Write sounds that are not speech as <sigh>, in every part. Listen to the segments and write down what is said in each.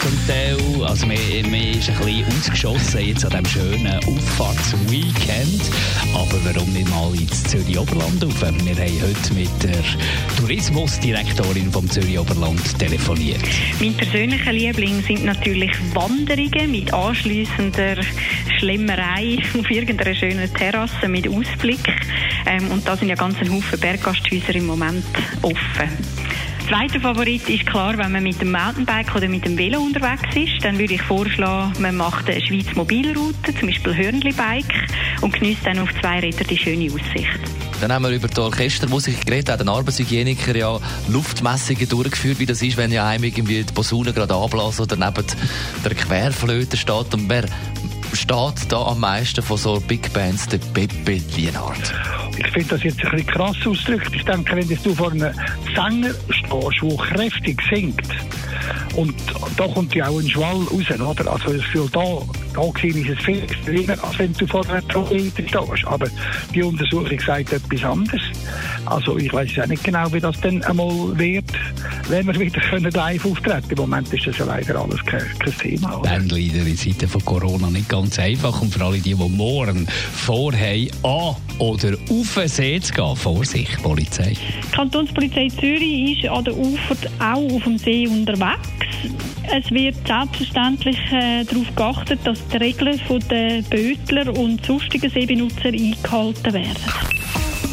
zum Teil. Also man, man ist ein bisschen ausgeschossen jetzt an diesem schönen Auffahrtsweekend. Aber warum nicht mal ins Zürich Oberland rauf? Wir haben heute mit der Tourismusdirektorin vom Zürich Oberland telefoniert. Mein persönlicher Liebling sind natürlich Wanderungen mit anschliessender Schlemmerei <laughs> auf irgendeiner schönen Terrasse mit Ausblick. Ähm, und da sind ja ganz ein Haufen Berggasthäuser im Moment offen. Zweiter Favorit ist klar, wenn man mit dem Mountainbike oder mit dem Velo unterwegs ist, dann würde ich vorschlagen, man macht eine Schweiz Mobilroute, zum Beispiel Hörnli-Bike und genießt dann auf zwei Rädern die schöne Aussicht. Dann haben wir über die Orchestermusik geredet, hat ein Arbeitshygieniker ja Luftmessungen durchgeführt, wie das ist, wenn ja einem irgendwie die Posaune gerade anblasen oder neben der Querflöte steht. Und wer steht da am meisten von so Big Bands, der Pepe Lienhardt? Ich finde das jetzt ein bisschen krass ausgedrückt. Ich denke, wenn du vor einem Sänger stehst, der kräftig singt, und da kommt ja auch ein Schwall raus, oder? Also das Gefühl, da, da gesehen ist es viel extremer, als wenn du vor einer Trompete stehst. Aber die Untersuchung sagt etwas anderes. Also ich weiß ja nicht genau, wie das dann einmal wird, wenn wir wieder können live auftreten Im Moment ist das ja leider alles kein, kein Thema. Oder? Bandleader in Zeiten von Corona nicht ganz einfach und für alle die, die morgen vorhaben, an oder auf den See zu gehen, Vorsicht, Polizei. Die Kantonspolizei Zürich ist an der Ufer auch auf dem See unterwegs. Es wird selbstverständlich äh, darauf geachtet, dass die Regeln der Bötler und sonstigen Seebenutzer eingehalten werden.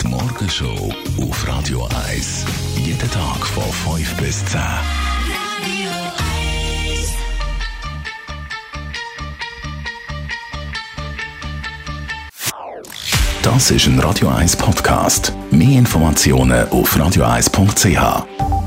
Die Morgenshow auf Radio 1. Jeden Tag von 5 bis 10. Das ist ein Radio 1 Podcast. Mehr Informationen auf radio1.ch.